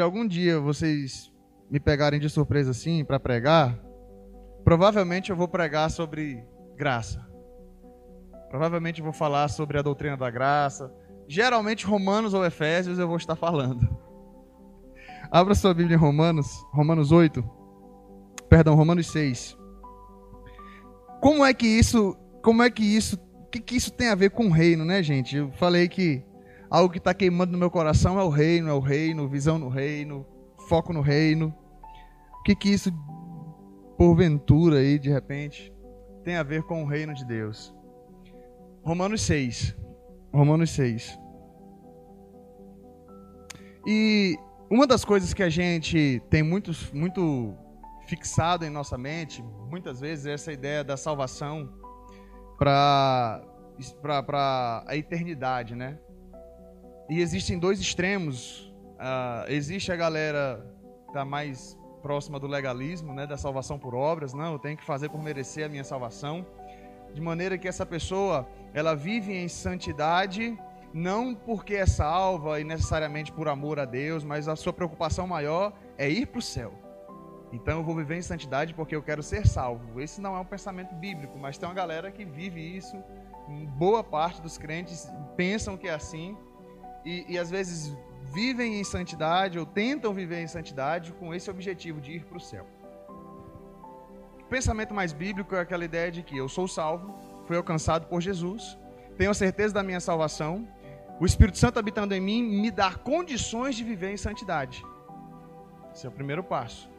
se algum dia vocês me pegarem de surpresa assim para pregar, provavelmente eu vou pregar sobre graça. Provavelmente eu vou falar sobre a doutrina da graça. Geralmente Romanos ou Efésios eu vou estar falando. Abra sua Bíblia em Romanos, Romanos 8. Perdão, Romanos 6. Como é que isso, como é que isso, o que, que isso tem a ver com o reino, né, gente? Eu falei que algo que está queimando no meu coração é o reino, é o reino, visão no reino, foco no reino. O que que isso, porventura aí, de repente, tem a ver com o reino de Deus? Romanos 6. Romanos 6. E uma das coisas que a gente tem muito, muito fixado em nossa mente, muitas vezes, é essa ideia da salvação para a eternidade, né? E existem dois extremos. Uh, existe a galera que está mais próxima do legalismo, né, da salvação por obras. Não, eu tenho que fazer por merecer a minha salvação. De maneira que essa pessoa, ela vive em santidade não porque é salva e necessariamente por amor a Deus, mas a sua preocupação maior é ir para o céu. Então eu vou viver em santidade porque eu quero ser salvo. Esse não é um pensamento bíblico, mas tem uma galera que vive isso. Boa parte dos crentes pensam que é assim e, e às vezes vivem em santidade ou tentam viver em santidade com esse objetivo de ir para o céu. O pensamento mais bíblico é aquela ideia de que eu sou salvo, fui alcançado por Jesus, tenho a certeza da minha salvação o Espírito Santo habitando em mim me dá condições de viver em santidade. Esse é o primeiro passo.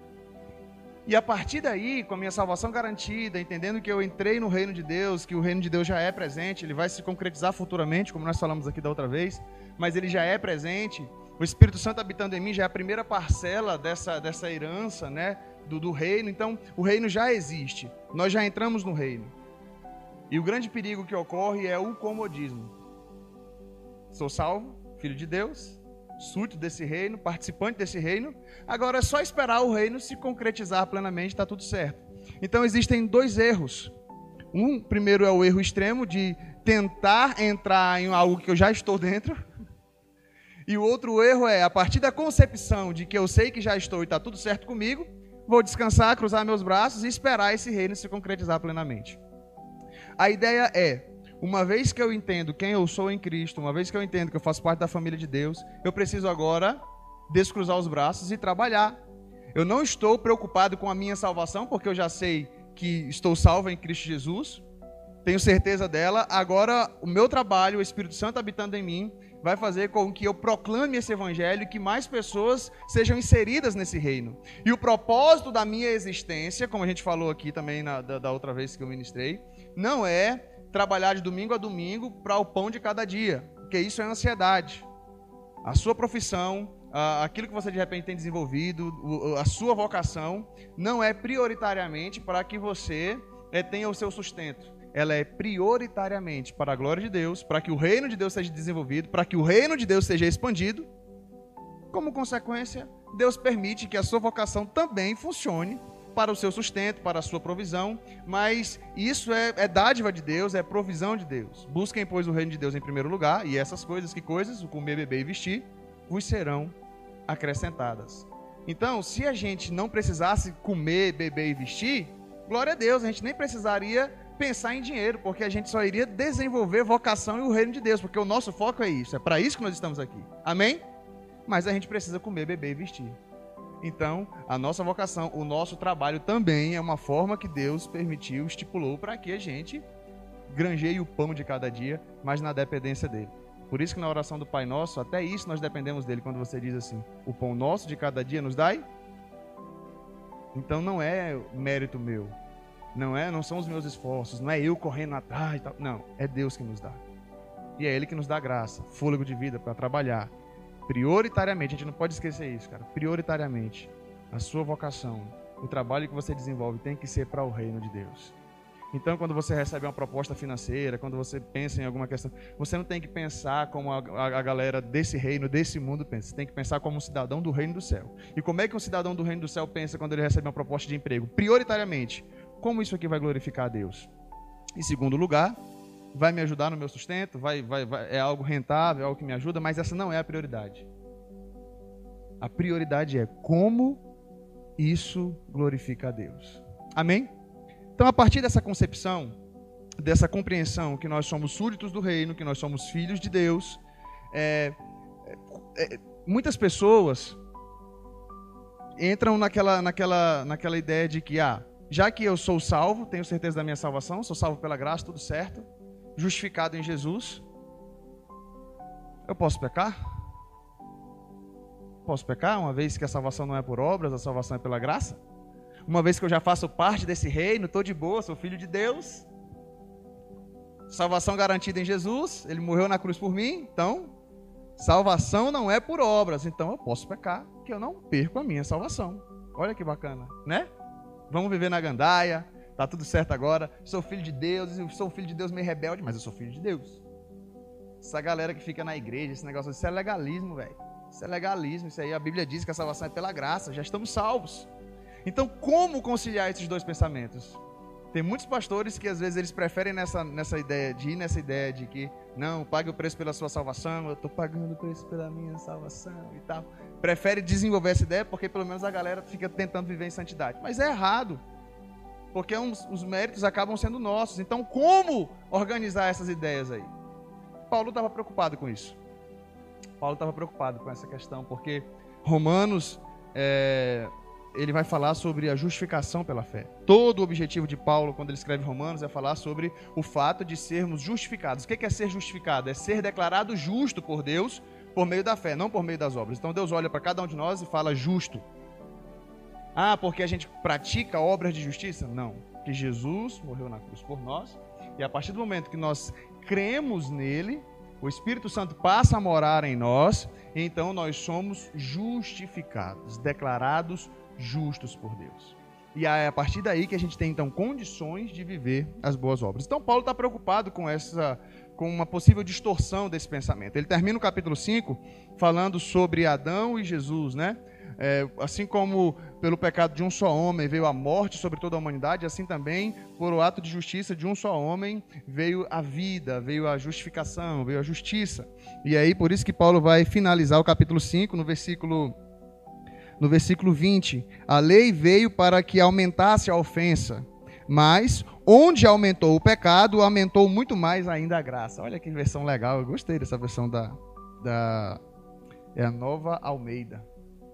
E a partir daí, com a minha salvação garantida, entendendo que eu entrei no reino de Deus, que o reino de Deus já é presente, ele vai se concretizar futuramente, como nós falamos aqui da outra vez, mas ele já é presente. O Espírito Santo habitando em mim já é a primeira parcela dessa, dessa herança, né, do, do reino. Então, o reino já existe. Nós já entramos no reino. E o grande perigo que ocorre é o comodismo. Sou salvo, filho de Deus, súdito desse reino, participante desse reino. Agora é só esperar o reino se concretizar plenamente, está tudo certo. Então existem dois erros. Um, primeiro é o erro extremo de tentar entrar em algo que eu já estou dentro. E o outro erro é, a partir da concepção de que eu sei que já estou e está tudo certo comigo, vou descansar, cruzar meus braços e esperar esse reino se concretizar plenamente. A ideia é, uma vez que eu entendo quem eu sou em Cristo, uma vez que eu entendo que eu faço parte da família de Deus, eu preciso agora descruzar os braços e trabalhar. Eu não estou preocupado com a minha salvação, porque eu já sei que estou salvo em Cristo Jesus, tenho certeza dela. Agora, o meu trabalho, o Espírito Santo habitando em mim, vai fazer com que eu proclame esse evangelho e que mais pessoas sejam inseridas nesse reino. E o propósito da minha existência, como a gente falou aqui também na, da, da outra vez que eu ministrei, não é trabalhar de domingo a domingo para o pão de cada dia, porque isso é ansiedade. A sua profissão, aquilo que você de repente tem desenvolvido, a sua vocação, não é prioritariamente para que você é, tenha o seu sustento. Ela é prioritariamente para a glória de Deus, para que o reino de Deus seja desenvolvido, para que o reino de Deus seja expandido. Como consequência, Deus permite que a sua vocação também funcione para o seu sustento, para a sua provisão, mas isso é, é, dádiva de Deus, é provisão de Deus. Busquem, pois, o reino de Deus em primeiro lugar, e essas coisas, que coisas? O comer, beber e vestir, vos serão acrescentadas. Então, se a gente não precisasse comer, beber e vestir, glória a Deus, a gente nem precisaria pensar em dinheiro, porque a gente só iria desenvolver vocação e o reino de Deus, porque o nosso foco é isso, é para isso que nós estamos aqui. Amém? Mas a gente precisa comer, beber e vestir. Então, a nossa vocação, o nosso trabalho também é uma forma que Deus permitiu, estipulou para que a gente granjeie o pão de cada dia, mas na dependência dele. Por isso que na oração do Pai Nosso, até isso nós dependemos dele quando você diz assim: "O pão nosso de cada dia nos dai". Então não é mérito meu. Não é, não são os meus esforços, não é eu correndo atrás e tal. Não, é Deus que nos dá. E é ele que nos dá graça, fôlego de vida para trabalhar, prioritariamente, a gente não pode esquecer isso, cara. Prioritariamente, a sua vocação, o trabalho que você desenvolve tem que ser para o reino de Deus. Então, quando você recebe uma proposta financeira, quando você pensa em alguma questão, você não tem que pensar como a, a, a, galera desse reino, desse mundo pensa. Você tem que pensar como um cidadão do reino do céu. E como é que um cidadão do reino do céu pensa quando ele recebe uma proposta de emprego? Prioritariamente, como isso aqui vai glorificar a Deus? Em segundo lugar, vai me ajudar no meu sustento, vai, vai, vai, é algo rentável, é algo que me ajuda, mas essa não é a prioridade. A prioridade é como isso glorifica a Deus. Amém? Então, a partir dessa concepção, dessa compreensão que nós somos súditos do reino, que nós somos filhos de Deus, é, é, muitas pessoas entram naquela, naquela, naquela ideia de que, ah, já que eu sou salvo, tenho certeza da minha salvação, sou salvo pela graça, tudo certo, justificado em Jesus, eu posso pecar? Posso pecar, uma vez que a salvação não é por obras, a salvação é pela graça? Uma vez que eu já faço parte desse reino, estou de boa, sou filho de Deus. Salvação garantida em Jesus, ele morreu na cruz por mim, então, salvação não é por obras, então eu posso pecar, que eu não perco a minha salvação. Olha que bacana, né? Vamos viver na gandaia, tá tudo certo agora. Sou filho de Deus, sou filho de Deus meio rebelde, mas eu sou filho de Deus. Essa galera que fica na igreja, esse negócio, isso é legalismo, velho. Isso é legalismo, isso aí a Bíblia diz que a salvação é pela graça, já estamos salvos. Então, como conciliar esses dois pensamentos? Tem muitos pastores que às vezes eles preferem nessa, nessa ideia de ir nessa ideia de que não, pague o preço pela sua salvação, eu estou pagando o preço pela minha salvação e tal. Prefere desenvolver essa ideia porque pelo menos a galera fica tentando viver em santidade. Mas é errado. Porque uns, os méritos acabam sendo nossos. Então, como organizar essas ideias aí? Paulo estava preocupado com isso. Paulo estava preocupado com essa questão, porque Romanos é, ele vai falar sobre a justificação pela fé. Todo o objetivo de Paulo, quando ele escreve Romanos, é falar sobre o fato de sermos justificados. O que é ser justificado? É ser declarado justo por Deus por meio da fé, não por meio das obras. Então Deus olha para cada um de nós e fala justo. Ah, porque a gente pratica obras de justiça? Não. Que Jesus morreu na cruz por nós. E a partir do momento que nós cremos nele, o Espírito Santo passa a morar em nós, e então nós somos justificados, declarados justos por Deus. E é a partir daí que a gente tem então condições de viver as boas obras. Então Paulo está preocupado com essa com uma possível distorção desse pensamento. Ele termina o capítulo 5 falando sobre Adão e Jesus, né? É, assim como pelo pecado de um só homem veio a morte sobre toda a humanidade, assim também por o ato de justiça de um só homem veio a vida, veio a justificação, veio a justiça. E aí por isso que Paulo vai finalizar o capítulo 5 no versículo no versículo 20, a lei veio para que aumentasse a ofensa, mas onde aumentou o pecado, aumentou muito mais ainda a graça. Olha que versão legal, eu gostei dessa versão da, da é a nova Almeida,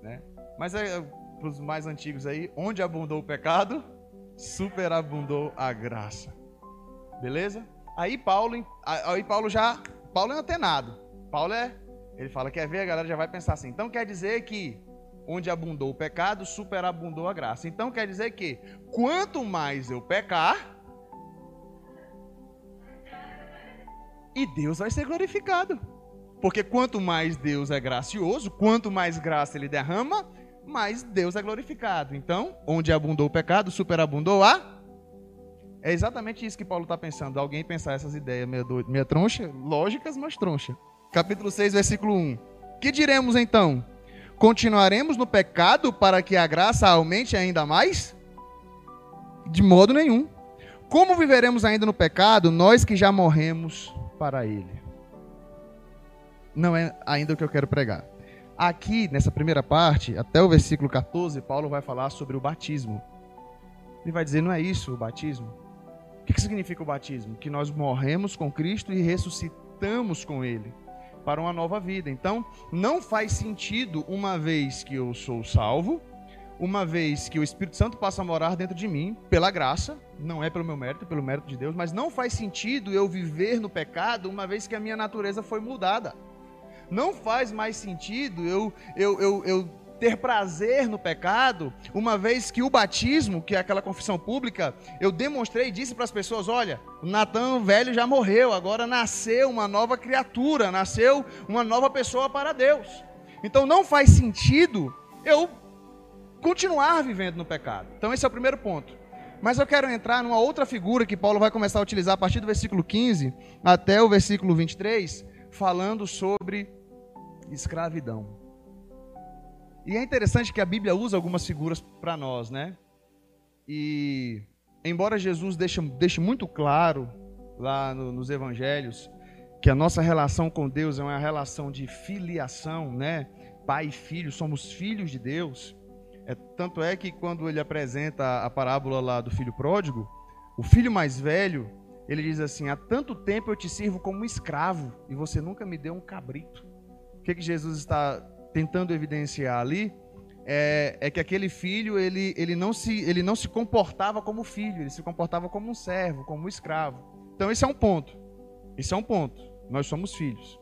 né? Mas é, para os mais antigos aí, onde abundou o pecado, superabundou a graça. Beleza? Aí Paulo, aí Paulo já, Paulo é antenado. Paulo é, ele fala, quer ver, a galera já vai pensar assim. Então quer dizer que onde abundou o pecado, superabundou a graça. Então quer dizer que quanto mais eu pecar, e Deus vai ser glorificado. Porque quanto mais Deus é gracioso, quanto mais graça ele derrama, mais Deus é glorificado. Então, onde abundou o pecado, superabundou a. É exatamente isso que Paulo está pensando. Alguém pensar essas ideias meia, do... meia troncha, lógicas, mas troncha. Capítulo 6, versículo 1. Que diremos então? Continuaremos no pecado para que a graça aumente ainda mais? De modo nenhum. Como viveremos ainda no pecado, nós que já morremos para ele? Não é ainda o que eu quero pregar. Aqui, nessa primeira parte, até o versículo 14, Paulo vai falar sobre o batismo. Ele vai dizer: não é isso o batismo? O que significa o batismo? Que nós morremos com Cristo e ressuscitamos com Ele para uma nova vida. Então, não faz sentido, uma vez que eu sou salvo, uma vez que o Espírito Santo passa a morar dentro de mim, pela graça, não é pelo meu mérito, é pelo mérito de Deus, mas não faz sentido eu viver no pecado, uma vez que a minha natureza foi mudada. Não faz mais sentido eu, eu, eu, eu ter prazer no pecado, uma vez que o batismo, que é aquela confissão pública, eu demonstrei e disse para as pessoas: olha, o Natan velho já morreu, agora nasceu uma nova criatura, nasceu uma nova pessoa para Deus. Então não faz sentido eu continuar vivendo no pecado. Então esse é o primeiro ponto. Mas eu quero entrar numa outra figura que Paulo vai começar a utilizar a partir do versículo 15 até o versículo 23, falando sobre escravidão. E é interessante que a Bíblia usa algumas figuras para nós, né? E embora Jesus deixe, deixe muito claro lá no, nos evangelhos que a nossa relação com Deus é uma relação de filiação, né? pai e filho, somos filhos de Deus. É, tanto é que quando ele apresenta a parábola lá do filho pródigo, o filho mais velho, ele diz assim: Há tanto tempo eu te sirvo como escravo e você nunca me deu um cabrito. O que, que Jesus está tentando evidenciar ali? É, é, que aquele filho ele, ele, não se, ele não se comportava como filho, ele se comportava como um servo, como um escravo. Então, esse é um ponto. Esse é um ponto. Nós somos filhos.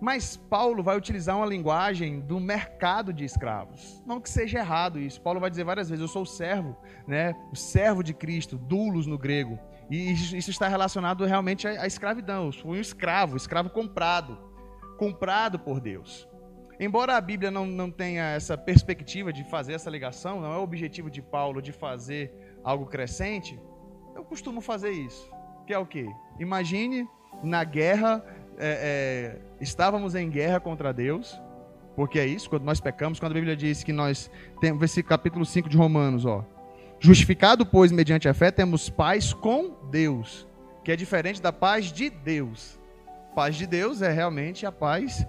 Mas Paulo vai utilizar uma linguagem do mercado de escravos. Não que seja errado isso. Paulo vai dizer várias vezes: eu sou servo, né? o servo de Cristo, doulos no grego. E isso está relacionado realmente à escravidão. Fui um escravo, escravo comprado, comprado por Deus. Embora a Bíblia não, não tenha essa perspectiva de fazer essa ligação, não é o objetivo de Paulo de fazer algo crescente, eu costumo fazer isso. Que é o quê? Imagine na guerra é, é, estávamos em guerra contra Deus, porque é isso, quando nós pecamos, quando a Bíblia diz que nós temos, esse capítulo 5 de Romanos, ó. Justificado, pois, mediante a fé, temos paz com Deus, que é diferente da paz de Deus. Paz de Deus é realmente a paz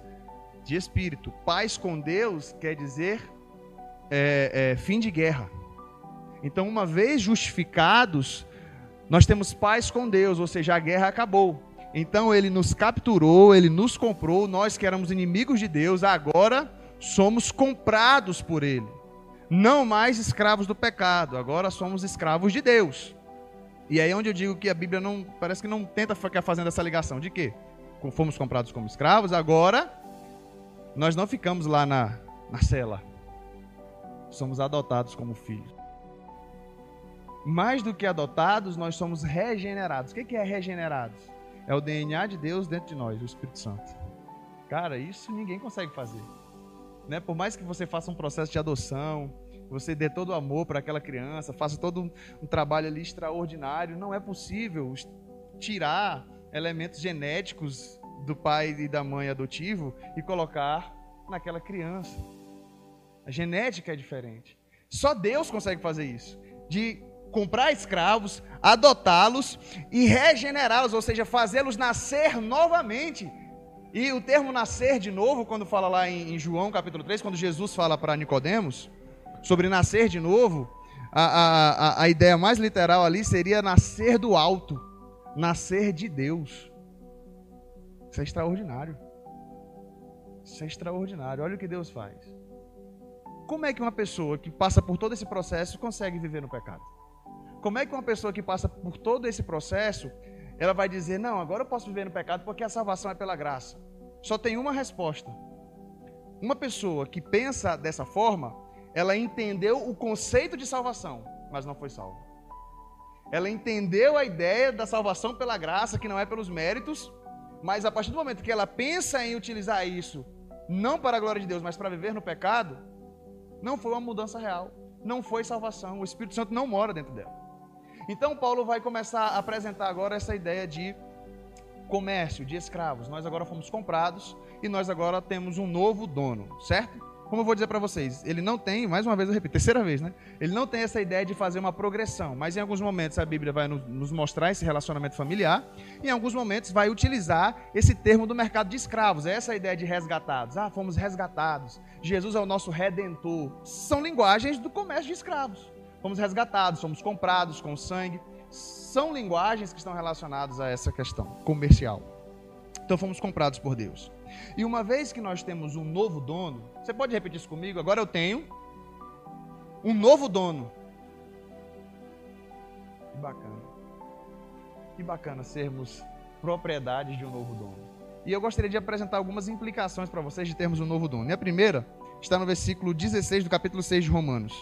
de espírito. Paz com Deus quer dizer é, é, fim de guerra. Então, uma vez justificados, nós temos paz com Deus, ou seja, a guerra acabou. Então ele nos capturou, ele nos comprou, nós que éramos inimigos de Deus, agora somos comprados por ele. Não mais escravos do pecado, agora somos escravos de Deus. E aí é onde eu digo que a Bíblia não parece que não tenta ficar fazendo essa ligação de quê? Fomos comprados como escravos, agora nós não ficamos lá na, na cela. Somos adotados como filhos. Mais do que adotados, nós somos regenerados. O que é regenerados? É o DNA de Deus dentro de nós, o Espírito Santo. Cara, isso ninguém consegue fazer. Né? Por mais que você faça um processo de adoção, você dê todo o amor para aquela criança, faça todo um, um trabalho ali extraordinário, não é possível tirar elementos genéticos do pai e da mãe adotivo e colocar naquela criança. A genética é diferente. Só Deus consegue fazer isso. De comprar escravos, adotá-los e regenerá-los, ou seja, fazê-los nascer novamente. E o termo nascer de novo, quando fala lá em, João capítulo 3, quando Jesus fala para Nicodemos sobre nascer de novo, a, a, a ideia mais literal ali seria nascer do alto, nascer de Deus. Isso é extraordinário. Isso é extraordinário. Olha o que Deus faz. Como é que uma pessoa que passa por todo esse processo consegue viver no pecado? Como é que uma pessoa que passa por todo esse processo, ela vai dizer: Não, agora eu posso viver no pecado porque a salvação é pela graça? Só tem uma resposta. Uma pessoa que pensa dessa forma, ela entendeu o conceito de salvação, mas não foi salva. Ela entendeu a ideia da salvação pela graça, que não é pelos méritos, mas a partir do momento que ela pensa em utilizar isso, não para a glória de Deus, mas para viver no pecado, não foi uma mudança real, não foi salvação. O Espírito Santo não mora dentro dela. Então Paulo vai começar a apresentar agora essa ideia de comércio, de escravos. Nós agora fomos comprados e nós agora temos um novo dono, certo? Como eu vou dizer para vocês, ele não tem, mais uma vez eu repito, terceira vez, né? Ele não tem essa ideia de fazer uma progressão, mas em alguns momentos a Bíblia vai nos mostrar esse relacionamento familiar, e em alguns momentos vai utilizar esse termo do mercado de escravos, é essa ideia de resgatados. Ah, fomos resgatados. Jesus é o nosso redentor. São linguagens do comércio de escravos. Fomos resgatados, fomos comprados com sangue. São linguagens que estão relacionadas a essa questão comercial. Então fomos comprados por Deus. E uma vez que nós temos um novo dono, você pode repetir isso comigo? Agora eu tenho um novo dono. Que bacana. Que bacana sermos propriedade de um novo dono. E eu gostaria de apresentar algumas implicações para vocês de termos um novo dono. E a primeira está no versículo 16 do capítulo 6 de Romanos.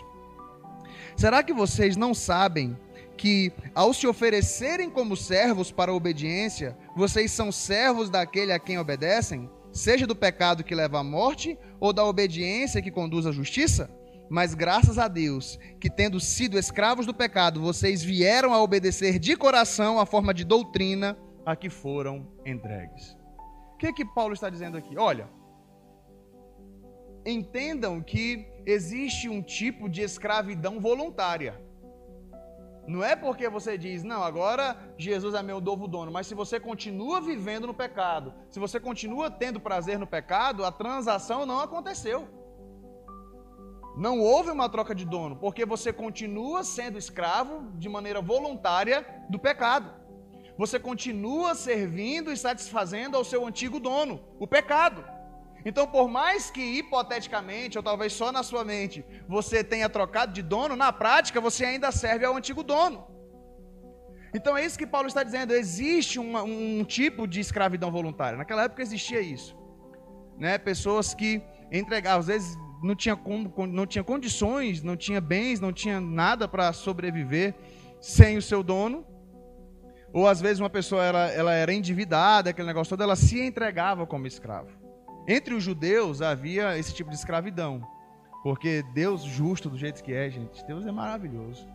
Será que vocês não sabem que, ao se oferecerem como servos para a obediência, vocês são servos daquele a quem obedecem, seja do pecado que leva à morte ou da obediência que conduz à justiça? Mas graças a Deus, que tendo sido escravos do pecado, vocês vieram a obedecer de coração a forma de doutrina a que foram entregues. O que, é que Paulo está dizendo aqui? Olha, entendam que existe um tipo de escravidão voluntária. Não é porque você diz, não, agora Jesus é meu novo dono, mas se você continua vivendo no pecado, se você continua tendo prazer no pecado, a transação não aconteceu. Não houve uma troca de dono, porque você continua sendo escravo de maneira voluntária do pecado. Você continua servindo e satisfazendo ao seu antigo dono, o pecado. Então, por mais que hipoteticamente, ou talvez só na sua mente, você tenha trocado de dono, na prática você ainda serve ao antigo dono. Então é isso que Paulo está dizendo. Existe um tipo de escravidão voluntária. Naquela época existia isso. Né? Pessoas que entregavam, às vezes não tinha, como, não tinha condições, não tinha bens, não tinha nada para sobreviver sem o seu dono. Ou às vezes uma pessoa ela, ela era endividada, aquele negócio todo, ela se entregava como escravo. Entre os judeus havia esse tipo de escravidão. Porque Deus, justo do jeito que é, gente, Deus é maravilhoso.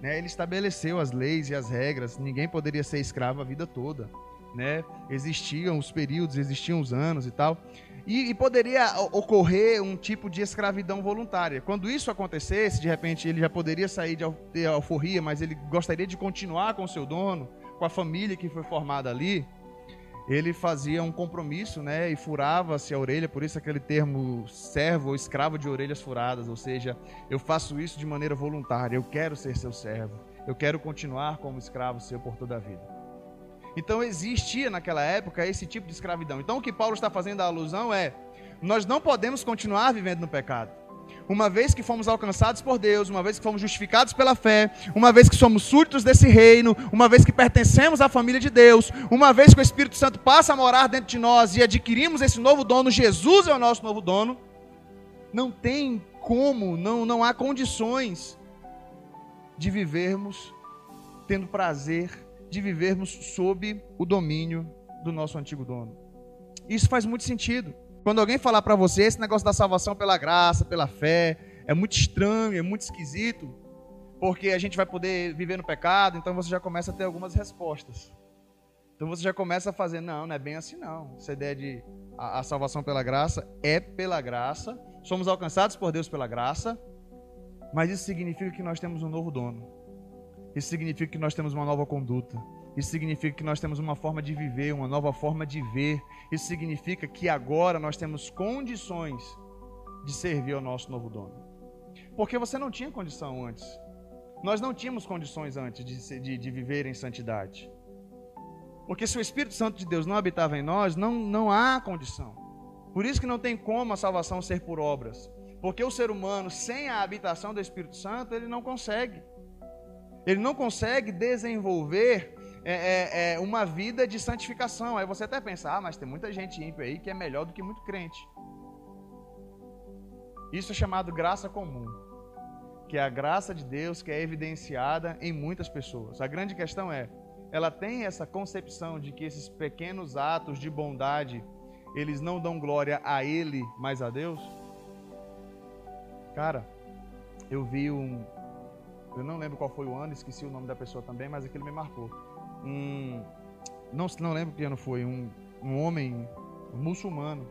Né? Ele estabeleceu as leis e as regras, ninguém poderia ser escravo a vida toda. Né? Existiam os períodos, existiam os anos e tal. E, e, poderia ocorrer um tipo de escravidão voluntária. Quando isso acontecesse, de repente ele já poderia sair de alforria, mas ele gostaria de continuar com o seu dono, com a família que foi formada ali ele fazia um compromisso, né, e furava-se a orelha, por isso aquele termo servo ou escravo de orelhas furadas, ou seja, eu faço isso de maneira voluntária, eu quero ser seu servo, eu quero continuar como escravo seu por toda a vida. Então existia naquela época esse tipo de escravidão. Então o que Paulo está fazendo a alusão é: nós não podemos continuar vivendo no pecado uma vez que fomos alcançados por Deus, uma vez que fomos justificados pela fé, uma vez que somos súditos desse reino, uma vez que pertencemos à família de Deus, uma vez que o Espírito Santo passa a morar dentro de nós e adquirimos esse novo dono, Jesus é o nosso novo dono, não tem como, não, não há condições de vivermos tendo prazer, de vivermos sob o domínio do nosso antigo dono. Isso faz muito sentido. Quando alguém falar para você esse negócio da salvação pela graça, pela fé, é muito estranho, é muito esquisito, porque a gente vai poder viver no pecado, então você já começa a ter algumas respostas. Então você já começa a fazer, não, não é bem assim não. Essa ideia de a, a salvação pela graça é pela graça, somos alcançados por Deus pela graça, mas isso significa que nós temos um novo dono. Isso significa que nós temos uma nova conduta. Isso significa que nós temos uma forma de viver, uma nova forma de ver. Isso significa que agora nós temos condições de servir ao nosso novo dono. Porque você não tinha condição antes. Nós não tínhamos condições antes de, de, de viver em santidade. Porque se o Espírito Santo de Deus não habitava em nós, não, não há condição. Por isso que não tem como a salvação ser por obras. Porque o ser humano, sem a habitação do Espírito Santo, ele não consegue. Ele não consegue desenvolver é, é, é, uma vida de santificação. Aí você até pensa, ah, mas tem muita gente ímpia aí que é melhor do que muito crente. Isso é chamado graça comum, que é a graça de Deus que é evidenciada em muitas pessoas. A grande questão é, ela tem essa concepção de que esses pequenos atos de bondade, eles não dão glória a Ele, mas a Deus? Cara, eu vi um, eu não lembro qual foi o ano, esqueci o nome da pessoa também, mas aquilo me marcou um não, não lembro que ano foi, um, um homem um muçulmano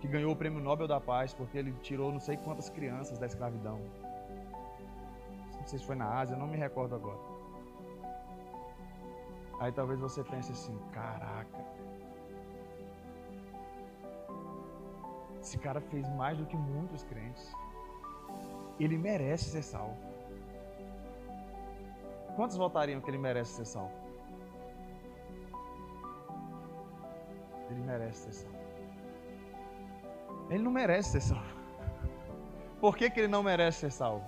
que ganhou o prêmio Nobel da Paz porque ele tirou não sei quantas crianças da escravidão. Não sei se foi na Ásia, não me recordo agora. Aí talvez você pense assim, caraca. Esse cara fez mais do que muitos crentes. Ele merece ser salvo. Quantos votariam que ele merece ser salvo? Ele merece ser salvo. Ele não merece ser salvo. Por que, que ele não merece ser salvo?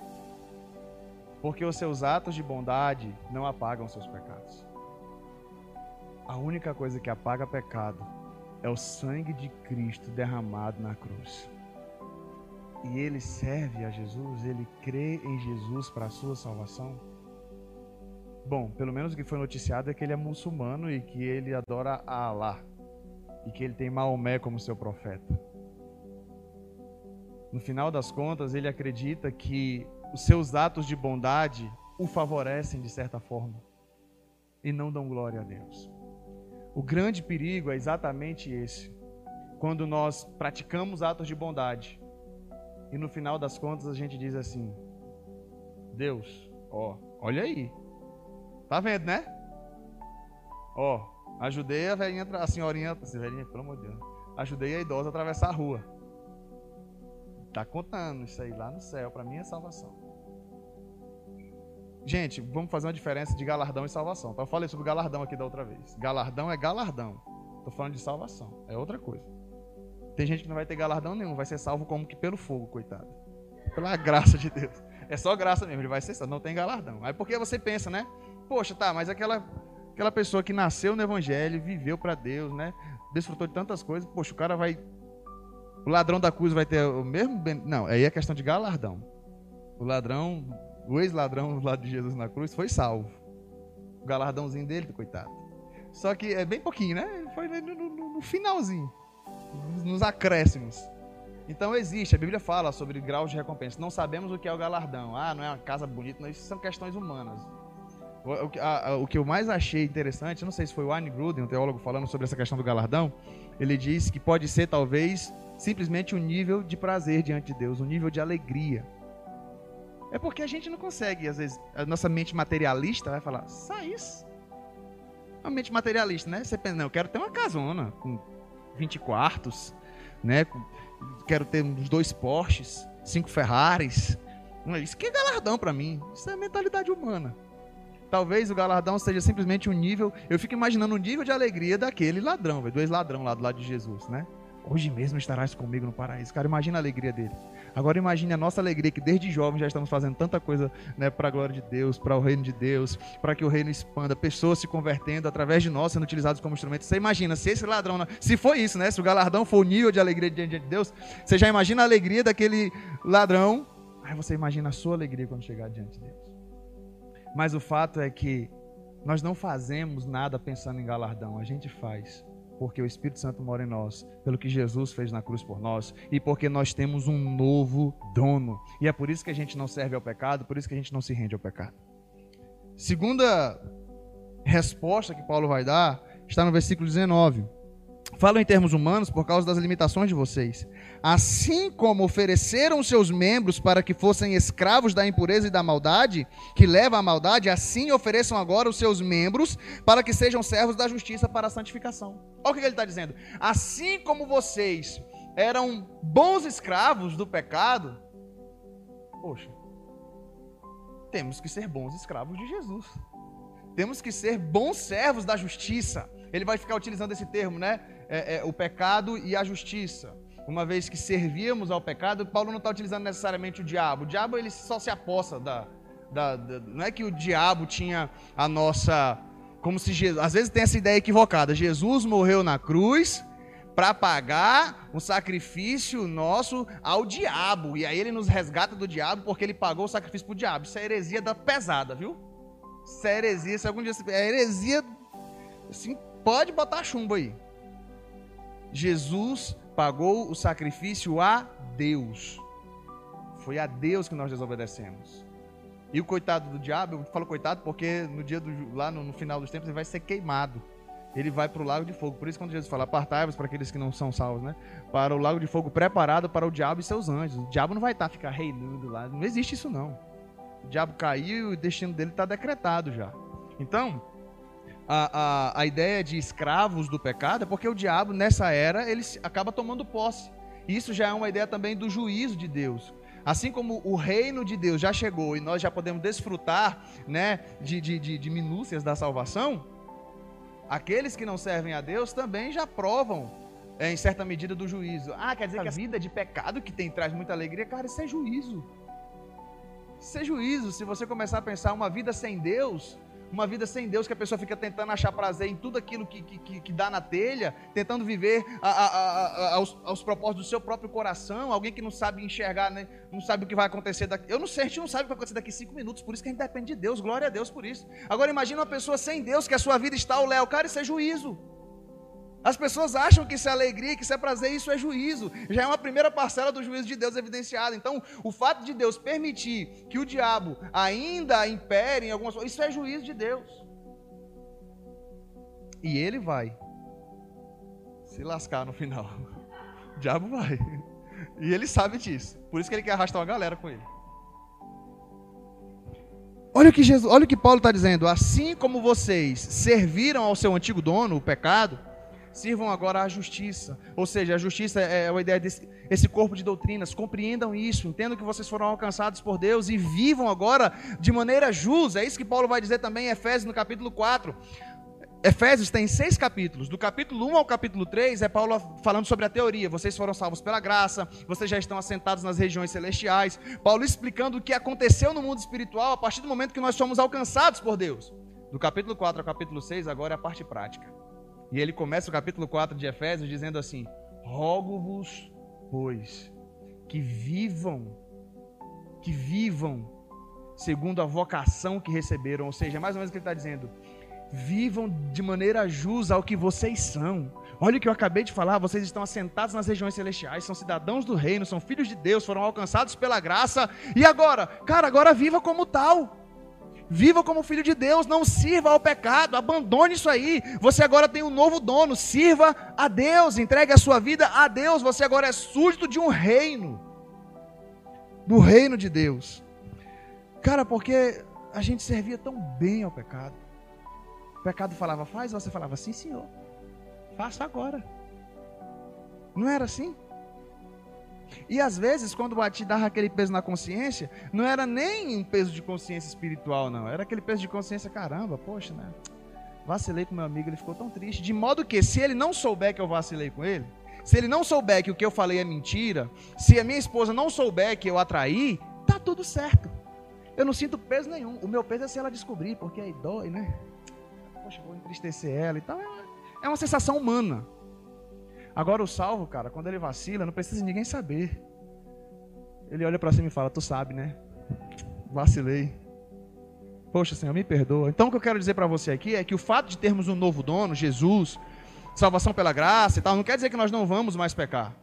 Porque os seus atos de bondade não apagam seus pecados. A única coisa que apaga pecado é o sangue de Cristo derramado na cruz. E ele serve a Jesus, ele crê em Jesus para a sua salvação. Bom, pelo menos o que foi noticiado é que ele é muçulmano e que ele adora a Allah e que ele tem Maomé como seu profeta. No final das contas, ele acredita que os seus atos de bondade o favorecem de certa forma e não dão glória a Deus. O grande perigo é exatamente esse. Quando nós praticamos atos de bondade e no final das contas a gente diz assim: Deus, ó, olha aí, Tá vendo, né? Ó, ajudei a velhinha, a senhorinha, a velhinha, pelo amor de Deus. Ajudei a idosa a atravessar a rua. Tá contando isso aí lá no céu, para minha salvação. Gente, vamos fazer uma diferença de galardão e salvação. Eu falei sobre galardão aqui da outra vez. Galardão é galardão. Estou falando de salvação. É outra coisa. Tem gente que não vai ter galardão nenhum, vai ser salvo como que pelo fogo, coitado. Pela graça de Deus. É só graça mesmo, ele vai ser salvo, não tem galardão. Aí porque você pensa, né? Poxa, tá, mas aquela aquela pessoa que nasceu no evangelho, viveu para Deus, né? Desfrutou de tantas coisas, poxa, o cara vai o ladrão da cruz vai ter o mesmo não, aí é questão de galardão. O ladrão, o ex-ladrão do lado de Jesus na cruz foi salvo. O galardãozinho dele, coitado. Só que é bem pouquinho, né? Foi no, no, no finalzinho, nos acréscimos. Então existe, a Bíblia fala sobre graus de recompensa. Não sabemos o que é o galardão. Ah, não é uma casa bonita, não, isso são questões humanas. O, o, a, o que eu mais achei interessante, não sei se foi o Arne Gruden, um teólogo, falando sobre essa questão do galardão, ele diz que pode ser talvez simplesmente um nível de prazer diante de Deus, um nível de alegria. É porque a gente não consegue, às vezes, a nossa mente materialista vai falar, só isso. Uma mente materialista, né? Você pensa, não, eu quero ter uma casona com 20 quartos, né? Quero ter uns dois Porsches, cinco Ferraris. Isso que é galardão para mim. Isso é mentalidade humana. Talvez o galardão seja simplesmente um nível. Eu fico imaginando o nível de alegria daquele ladrão, dois ladrão lá do lado de Jesus, né? Hoje mesmo estarás comigo no paraíso. Cara, imagina a alegria dele. Agora imagine a nossa alegria que desde jovem já estamos fazendo tanta coisa né, para a glória de Deus, para o reino de Deus, para que o reino expanda, pessoas se convertendo através de nós sendo utilizados como instrumentos. Você imagina, se esse ladrão, se foi isso, né? Se o galardão for o nível de alegria diante de Deus, você já imagina a alegria daquele ladrão. Aí você imagina a sua alegria quando chegar diante de Deus. Mas o fato é que nós não fazemos nada pensando em galardão, a gente faz porque o Espírito Santo mora em nós, pelo que Jesus fez na cruz por nós e porque nós temos um novo dono. E é por isso que a gente não serve ao pecado, por isso que a gente não se rende ao pecado. Segunda resposta que Paulo vai dar está no versículo 19. Falo em termos humanos por causa das limitações de vocês. Assim como ofereceram seus membros para que fossem escravos da impureza e da maldade, que leva à maldade, assim ofereçam agora os seus membros para que sejam servos da justiça para a santificação. Olha o que ele está dizendo. Assim como vocês eram bons escravos do pecado, poxa, temos que ser bons escravos de Jesus. Temos que ser bons servos da justiça. Ele vai ficar utilizando esse termo, né? É, é, o pecado e a justiça. Uma vez que servíamos ao pecado, Paulo não está utilizando necessariamente o diabo. O diabo ele só se aposta da, da, da, Não é que o diabo tinha a nossa. Como se Jesus. Às vezes tem essa ideia equivocada. Jesus morreu na cruz para pagar um sacrifício nosso ao diabo. E aí ele nos resgata do diabo porque ele pagou o sacrifício para o diabo. Isso é heresia da pesada, viu? Isso é heresia. Se algum dia. É heresia. Assim, pode botar chumbo aí. Jesus pagou o sacrifício a Deus. Foi a Deus que nós desobedecemos. E o coitado do diabo, eu falo coitado porque no dia do, lá no, no final dos tempos ele vai ser queimado. Ele vai para o lago de fogo. Por isso quando Jesus fala, apartai-vos para aqueles que não são salvos, né? Para o lago de fogo preparado para o diabo e seus anjos. O diabo não vai estar tá, ficar reinando lá. Não existe isso não. O diabo caiu e o destino dele está decretado já. Então, a, a, a ideia de escravos do pecado é porque o diabo, nessa era, ele acaba tomando posse. Isso já é uma ideia também do juízo de Deus. Assim como o reino de Deus já chegou e nós já podemos desfrutar né, de, de, de, de minúcias da salvação, aqueles que não servem a Deus também já provam, é, em certa medida, do juízo. Ah, quer dizer que a vida de pecado que tem traz muita alegria? Cara, isso é juízo. Isso é juízo. Se você começar a pensar uma vida sem Deus, uma vida sem Deus que a pessoa fica tentando achar prazer em tudo aquilo que, que, que dá na telha, tentando viver a, a, a, aos, aos, propósitos do seu próprio coração, alguém que não sabe enxergar, né? não sabe o que vai acontecer daqui. Eu não sei, a gente não sabe o que vai acontecer daqui cinco minutos, por isso que a gente depende de Deus, glória a Deus por isso. Agora imagina uma pessoa sem Deus, que a sua vida está ao léu, cara, isso é juízo. As pessoas acham que isso é alegria, que isso é prazer, isso é juízo. Já é uma primeira parcela do juízo de Deus evidenciada. Então, o fato de Deus permitir que o diabo ainda impere em algumas coisas, isso é juízo de Deus. E ele vai se lascar no final. O diabo vai. E ele sabe disso. Por isso que ele quer arrastar uma galera com ele. Olha o que, Jesus, olha o que Paulo está dizendo. Assim como vocês serviram ao seu antigo dono, o pecado, sirvam agora à justiça. Ou seja, a justiça é, é a ideia desse esse corpo de doutrinas. Compreendam isso, entendam que vocês foram alcançados por Deus e vivam agora de maneira justa. É isso que Paulo vai dizer também em Efésios, no capítulo 4. Efésios tem seis capítulos. Do capítulo 1 ao capítulo 3 é Paulo falando sobre a teoria. Vocês foram salvos pela graça, vocês já estão assentados nas regiões celestiais. Paulo explicando o que aconteceu no mundo espiritual a partir do momento que nós somos alcançados por Deus. Do capítulo 4 ao capítulo 6, agora é a parte prática. E ele começa o capítulo 4 de Efésios dizendo assim: Rogo-vos, pois, que vivam, que vivam segundo a vocação que receberam. Ou seja, mais ou menos o que ele está dizendo vivam de maneira justa ao que vocês são. Olha o que eu acabei de falar, vocês estão assentados nas regiões celestiais, são cidadãos do reino, são filhos de Deus, foram alcançados pela graça. E agora? Cara, agora viva como tal. Viva como filho de Deus, não sirva ao pecado, abandone isso aí. Você agora tem um novo dono, sirva a Deus, entregue a sua vida a Deus. Você agora é súdito de um reino, do reino de Deus. Cara, porque a gente servia tão bem ao pecado. O pecado falava, faz, você falava, sim, senhor. Faça agora. Não era assim? E às vezes, quando te dava aquele peso na consciência, não era nem um peso de consciência espiritual, não. Era aquele peso de consciência, caramba, poxa, né? Vacilei com meu amigo, ele ficou tão triste. De modo que, se ele não souber que eu vacilei com ele, se ele não souber que o que eu falei é mentira, se a minha esposa não souber que eu atraí, tá tudo certo. Eu não sinto peso nenhum. O meu peso é se ela descobrir, porque aí dói, né? poxa, vou entristecer ela e tal. É uma sensação humana. Agora o salvo, cara, quando ele vacila, não precisa de ninguém saber. Ele olha para cima e fala: Tu sabe, né? Vacilei. Poxa, Senhor, me perdoa. Então o que eu quero dizer para você aqui é que o fato de termos um novo dono, Jesus, salvação pela graça e tal, não quer dizer que nós não vamos mais pecar.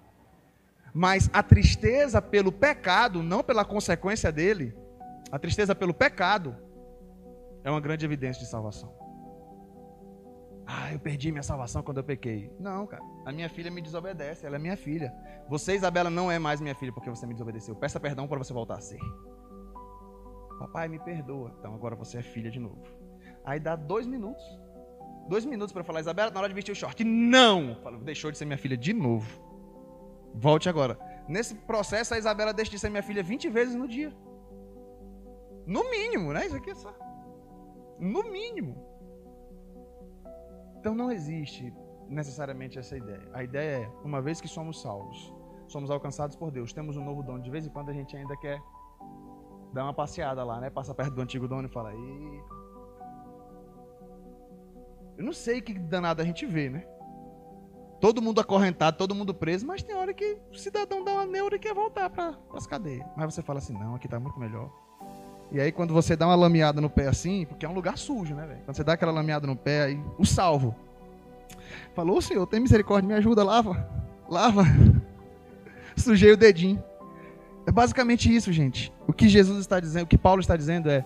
Mas a tristeza pelo pecado, não pela consequência dele, a tristeza pelo pecado, é uma grande evidência de salvação. Ah, eu perdi minha salvação quando eu pequei. Não, cara. A minha filha me desobedece, ela é minha filha. Você, Isabela, não é mais minha filha porque você me desobedeceu. Peça perdão para você voltar a ser. Papai, me perdoa. Então agora você é filha de novo. Aí dá dois minutos. Dois minutos para falar, Isabela, na hora de vestir o short. Não! Falo, deixou de ser minha filha de novo. Volte agora. Nesse processo, a Isabela deixa de ser minha filha 20 vezes no dia. No mínimo, né? Isso aqui é só. No mínimo. Então não existe necessariamente essa ideia. A ideia é, uma vez que somos salvos, somos alcançados por Deus, temos um novo dono, de vez em quando a gente ainda quer dar uma passeada lá, né? Passa perto do antigo dono e fala, Ih. eu não sei que danado a gente vê, né? Todo mundo acorrentado, todo mundo preso, mas tem hora que o cidadão dá uma neura e quer voltar para as cadeias. Mas você fala assim, não, aqui está muito melhor. E aí quando você dá uma lameada no pé assim, porque é um lugar sujo, né, velho? Quando você dá aquela lameada no pé, aí o salvo. Falou, Senhor, tem misericórdia, me ajuda, lava. Lava. Sujei o dedinho. É basicamente isso, gente. O que Jesus está dizendo, o que Paulo está dizendo é: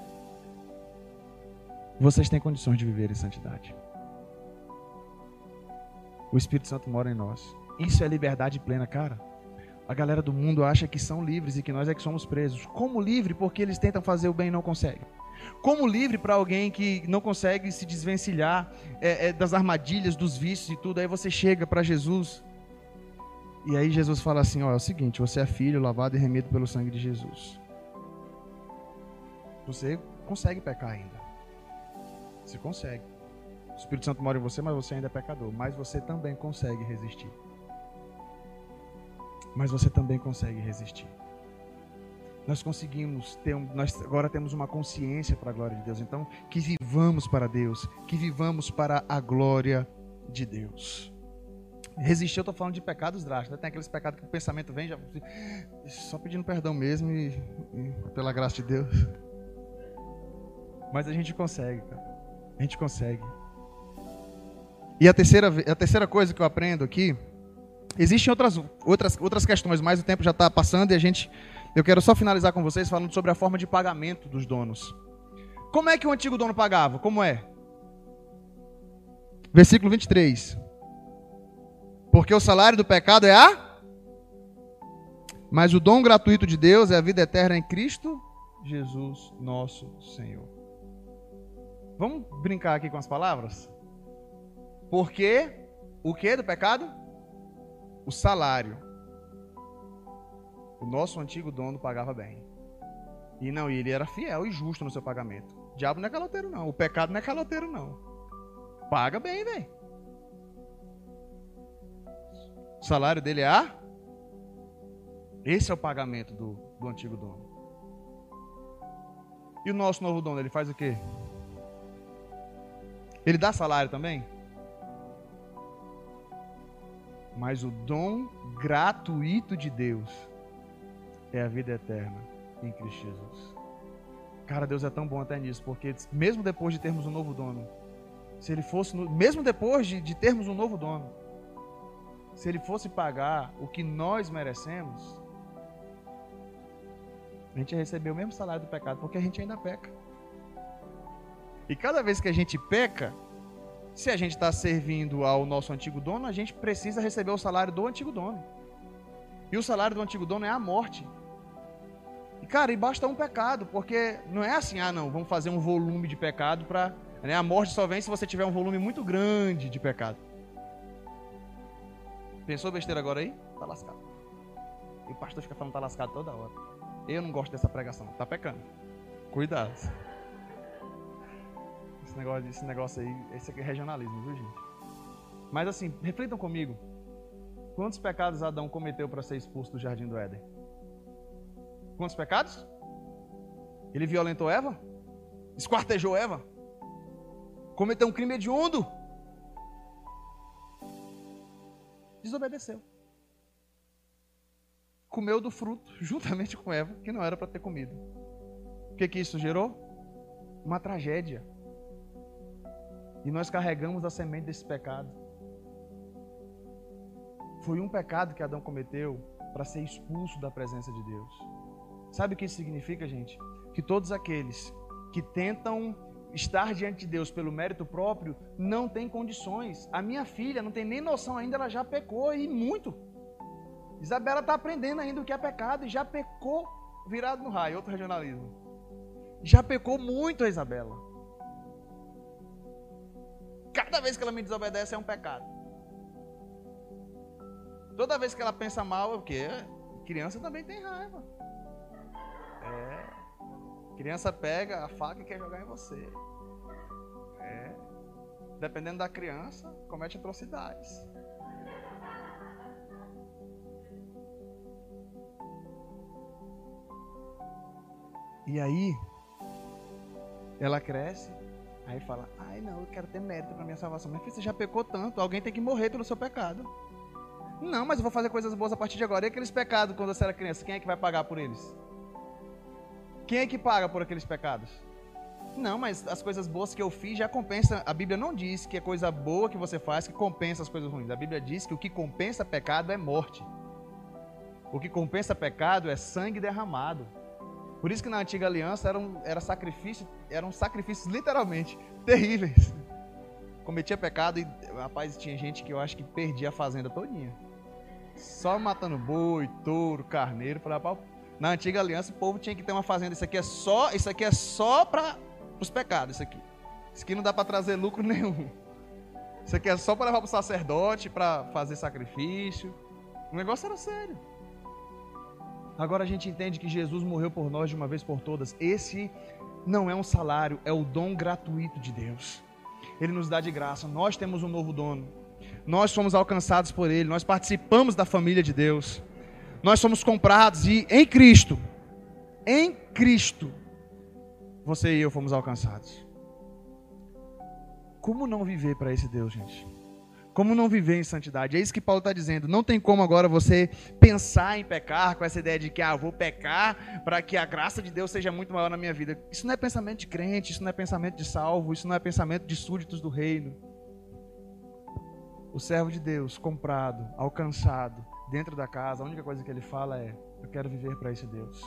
vocês têm condições de viver em santidade. O Espírito Santo mora em nós. Isso é liberdade plena, cara. A galera do mundo acha que são livres e que nós é que somos presos. Como livre porque eles tentam fazer o bem e não conseguem? Como livre para alguém que não consegue se desvencilhar é, é, das armadilhas, dos vícios e tudo? Aí você chega para Jesus e aí Jesus fala assim: ó, é o seguinte, você é filho, lavado e remido pelo sangue de Jesus. Você consegue pecar ainda. Você consegue. O Espírito Santo mora em você, mas você ainda é pecador. Mas você também consegue resistir mas você também consegue resistir. Nós conseguimos ter, um, nós agora temos uma consciência para a glória de Deus. Então, que vivamos para Deus, que vivamos para a glória de Deus. Resistir, eu estou falando de pecados drásticos. Né? Tem aqueles pecados que o pensamento vem já, só pedindo perdão mesmo e, e pela graça de Deus. Mas a gente consegue, cara. A gente consegue. E a terceira, a terceira coisa que eu aprendo aqui Existem outras, outras, outras questões, mas o tempo já está passando e a gente. Eu quero só finalizar com vocês falando sobre a forma de pagamento dos donos. Como é que o antigo dono pagava? Como é? Versículo 23. Porque o salário do pecado é a. Mas o dom gratuito de Deus é a vida eterna em Cristo Jesus, nosso Senhor. Vamos brincar aqui com as palavras? Porque o que do pecado? O salário. O nosso antigo dono pagava bem. E não, ele era fiel e justo no seu pagamento. O diabo não é caloteiro, não. O pecado não é caloteiro, não. Paga bem, velho. O salário dele é a? Esse é o pagamento do, do antigo dono. E o nosso novo dono, ele faz o quê? Ele dá salário também? Mas o dom gratuito de Deus é a vida eterna em Cristo Jesus. Cara, Deus é tão bom até nisso, porque mesmo depois de termos um novo dono, se ele fosse, mesmo depois de, de termos um novo dono, se ele fosse pagar o que nós merecemos, a gente ia receber o mesmo salário do pecado, porque a gente ainda peca. E cada vez que a gente peca, se a gente está servindo ao nosso antigo dono, a gente precisa receber o salário do antigo dono. E o salário do antigo dono é a morte. E, cara, e basta um pecado, porque não é assim, ah, não, vamos fazer um volume de pecado para. Né, a morte só vem se você tiver um volume muito grande de pecado. Pensou besteira agora aí? Tá lascado. E o pastor fica falando tá lascado toda hora. Eu não gosto dessa pregação. Tá pecando. Cuidado. Esse negócio, esse negócio aí, esse aqui é regionalismo, viu, gente? Mas assim, reflitam comigo. Quantos pecados Adão cometeu para ser expulso do jardim do Éden? Quantos pecados? Ele violentou Eva? Esquartejou Eva? Cometeu um crime hediondo? Desobedeceu. Comeu do fruto, juntamente com Eva, que não era para ter comido. O que, que isso gerou? Uma tragédia. E nós carregamos a semente desse pecado. Foi um pecado que Adão cometeu para ser expulso da presença de Deus. Sabe o que isso significa, gente? Que todos aqueles que tentam estar diante de Deus pelo mérito próprio não têm condições. A minha filha não tem nem noção ainda, ela já pecou e muito. Isabela está aprendendo ainda o que é pecado e já pecou virado no raio, outro regionalismo. Já pecou muito a Isabela. Cada vez que ela me desobedece é um pecado. Toda vez que ela pensa mal, é o quê? Criança também tem raiva. É. Criança pega a faca e quer jogar em você. É. Dependendo da criança, comete atrocidades. E aí, ela cresce Aí fala, ai não, eu quero ter mérito para minha salvação. Minha filha, você já pecou tanto, alguém tem que morrer pelo seu pecado. Não, mas eu vou fazer coisas boas a partir de agora. E aqueles pecados quando você era criança, quem é que vai pagar por eles? Quem é que paga por aqueles pecados? Não, mas as coisas boas que eu fiz já compensa. A Bíblia não diz que é coisa boa que você faz que compensa as coisas ruins. A Bíblia diz que o que compensa pecado é morte. O que compensa pecado é sangue derramado. Por isso que na antiga aliança eram, era sacrifício, eram sacrifícios literalmente terríveis. Cometia pecado e, rapaz, tinha gente que eu acho que perdia a fazenda todinha. Só matando boi, touro, carneiro. Na antiga aliança o povo tinha que ter uma fazenda. Isso aqui é só, isso aqui é só para os pecados, isso aqui. Isso aqui não dá para trazer lucro nenhum. Isso aqui é só para levar para o sacerdote, para fazer sacrifício. O negócio era sério. Agora a gente entende que Jesus morreu por nós de uma vez por todas. Esse não é um salário, é o dom gratuito de Deus. Ele nos dá de graça. Nós temos um novo dono. Nós somos alcançados por Ele. Nós participamos da família de Deus. Nós somos comprados e em Cristo, em Cristo, você e eu fomos alcançados. Como não viver para esse Deus, gente? Como não viver em santidade? É isso que Paulo está dizendo. Não tem como agora você pensar em pecar com essa ideia de que, ah, vou pecar para que a graça de Deus seja muito maior na minha vida. Isso não é pensamento de crente, isso não é pensamento de salvo, isso não é pensamento de súditos do reino. O servo de Deus, comprado, alcançado, dentro da casa, a única coisa que ele fala é: Eu quero viver para esse Deus.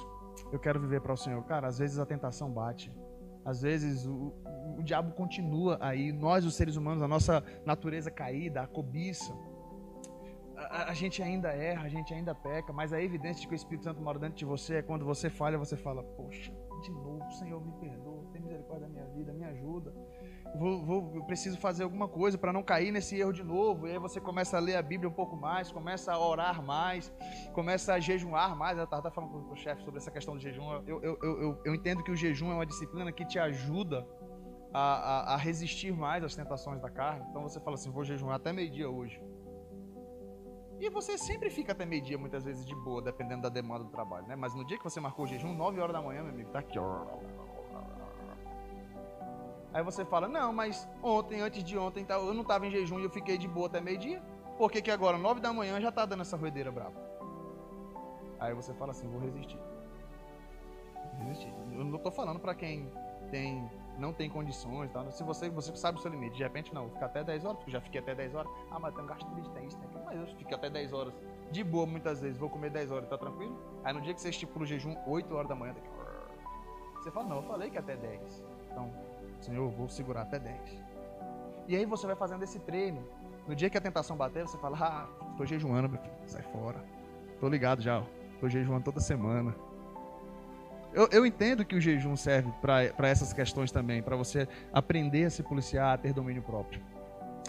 Eu quero viver para o Senhor. Cara, às vezes a tentação bate. Às vezes o, o diabo continua aí, nós, os seres humanos, a nossa natureza caída, a cobiça. A, a, gente ainda erra, a gente ainda peca, mas a evidência de que o Espírito Santo mora dentro de você é quando você falha, você fala: Poxa, de novo. Senhor, me perdoa, tem misericórdia da minha vida, me ajuda. Vou, vou, preciso fazer alguma coisa para não cair nesse erro de novo. E aí você começa a ler a Bíblia um pouco mais, começa a orar mais, começa a jejuar mais. Eu estava falando com o chefe sobre essa questão do jejum. Eu, eu, eu, eu, entendo que o jejum é uma disciplina que te ajuda a, a, a resistir mais às tentações da carne. Então você fala assim: vou jejuar até meio-dia hoje. E você sempre fica até meio-dia, muitas vezes, de boa, dependendo da demanda do trabalho, né? Mas no dia que você marcou o jejum, 9 horas da manhã, meu amigo, tá aqui, ó. Aí você fala, não, mas ontem, antes de ontem, eu não estava em jejum e eu fiquei de boa até meio-dia. Por que, que agora, 9 da manhã, já tá dando essa roedeira brava? Aí você fala assim, vou resistir. Resistir. Eu não tô falando para quem tem não tem condições, tá? se você, você sabe o seu limite, de repente não, fica até 10 horas, porque já fiquei até 10 horas, ah, mas tem um gastrite, tem isso, tem aquilo, mas eu fico até 10 horas, de boa muitas vezes, vou comer 10 horas, tá tranquilo? Aí no dia que você estipula o jejum, 8 horas da manhã, daqui, você fala, não, eu falei que até 10, então, Senhor, eu vou segurar até 10. E aí você vai fazendo esse treino, no dia que a tentação bater, você fala, ah, tô jejuando, meu filho, sai fora, tô ligado já, ó. tô jejuando toda semana, eu, eu entendo que o jejum serve para essas questões também, para você aprender a se policiar, a ter domínio próprio.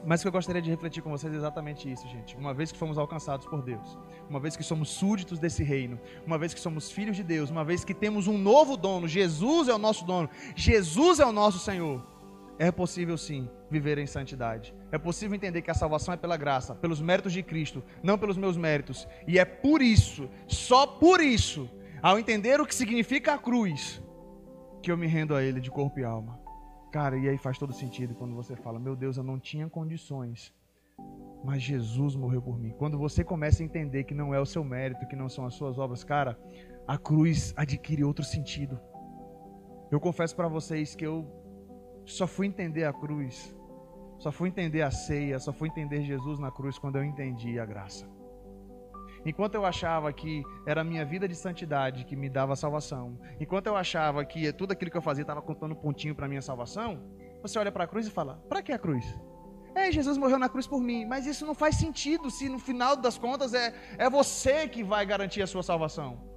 Mas o que eu gostaria de refletir com vocês é exatamente isso, gente. Uma vez que fomos alcançados por Deus, uma vez que somos súditos desse reino, uma vez que somos filhos de Deus, uma vez que temos um novo dono, Jesus é o nosso dono, Jesus é o nosso Senhor, é possível sim viver em santidade. É possível entender que a salvação é pela graça, pelos méritos de Cristo, não pelos meus méritos. E é por isso, só por isso, ao entender o que significa a cruz, que eu me rendo a Ele de corpo e alma. Cara, e aí faz todo sentido quando você fala: Meu Deus, eu não tinha condições, mas Jesus morreu por mim. Quando você começa a entender que não é o seu mérito, que não são as suas obras, cara, a cruz adquire outro sentido. Eu confesso para vocês que eu só fui entender a cruz, só fui entender a ceia, só fui entender Jesus na cruz quando eu entendi a graça. Enquanto eu achava que era a minha vida de santidade que me dava salvação, enquanto eu achava que tudo aquilo que eu fazia estava contando pontinho para minha salvação, você olha para a cruz e fala: para que a cruz? É, Jesus morreu na cruz por mim, mas isso não faz sentido se no final das contas é, é você que vai garantir a sua salvação.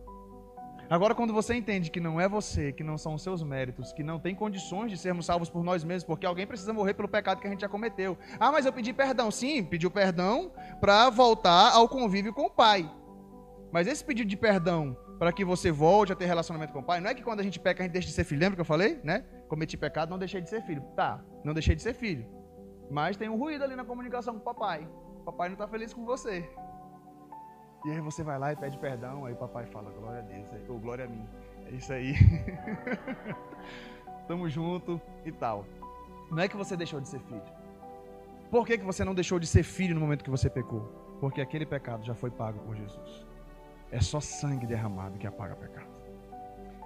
Agora, quando você entende que não é você, que não são os seus méritos, que não tem condições de sermos salvos por nós mesmos, porque alguém precisa morrer pelo pecado que a gente já cometeu. Ah, mas eu pedi perdão. Sim, pediu perdão para voltar ao convívio com o Pai. Mas esse pedido de perdão para que você volte a ter relacionamento com o Pai, não é que quando a gente peca a gente deixa de ser filho. Lembra que eu falei, né? Cometi pecado, não deixei de ser filho. Tá, não deixei de ser filho. Mas tem um ruído ali na comunicação com o papai. O papai não está feliz com você. E aí você vai lá e pede perdão, aí o papai fala, glória a Deus, ou glória a mim. É isso aí. Tamo junto e tal. Não é que você deixou de ser filho. Por que, que você não deixou de ser filho no momento que você pecou? Porque aquele pecado já foi pago por Jesus. É só sangue derramado que apaga pecado.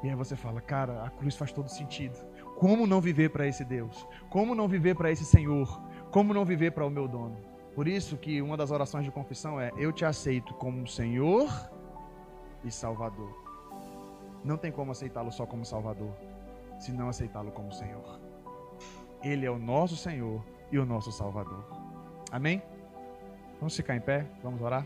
E aí você fala, cara, a cruz faz todo sentido. Como não viver para esse Deus? Como não viver para esse Senhor? Como não viver para o meu dono? Por isso que uma das orações de confissão é: Eu te aceito como Senhor e Salvador. Não tem como aceitá-lo só como Salvador, se não aceitá-lo como Senhor. Ele é o nosso Senhor e o nosso Salvador. Amém? Vamos ficar em pé? Vamos orar?